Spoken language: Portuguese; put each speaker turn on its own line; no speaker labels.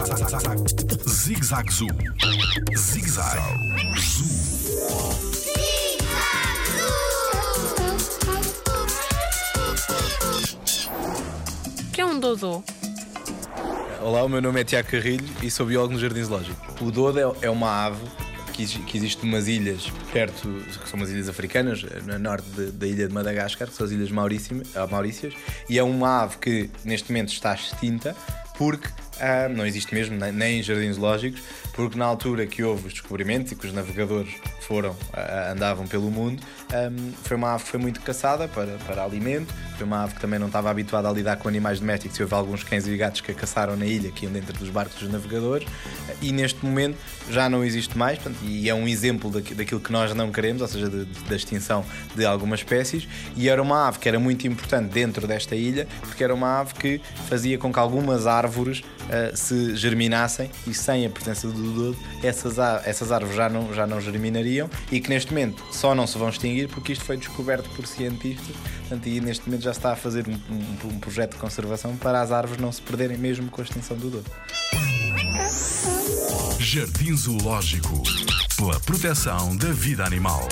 Zig Zag Zoo. Zig Zag Zoo.
O que é um dodô?
Olá, o meu nome é Tiago Carrilho e sou biólogo no Jardim Zoológico. O dodo é uma ave que, exi- que existe umas ilhas perto, que são umas ilhas africanas, no norte de- da ilha de Madagascar, que são as Ilhas ah, Maurícias, e é uma ave que neste momento está extinta porque ah, não existe mesmo, nem, em jardins zoológicos, porque na altura que houve os descobrimentos e que os navegadores foram, andavam pelo mundo, foi uma ave que foi muito caçada para, para alimento, foi uma ave que também não estava habituada a lidar com animais domésticos houve alguns cães e gatos que a caçaram na ilha, que iam dentro dos barcos dos navegadores, e neste momento já não existe mais, portanto, e é um exemplo daqui- daquilo que nós não queremos, ou seja, de- de- da extinção de algumas espécies, e era uma ave que era muito importante dentro desta ilha, porque era uma ave que fazia com que algumas árvores ah, se germinassem e sem a presença do dodo, essas, essas árvores já não, já não germinariam e que neste momento só não se vão extinguir porque isto foi descoberto por cientistas portanto, e neste momento já se está a fazer um, um- um projeto de conservação para as árvores não se perderem mesmo com a extinção do dodo.
Jardim Zoológico. Pela proteção da vida animal.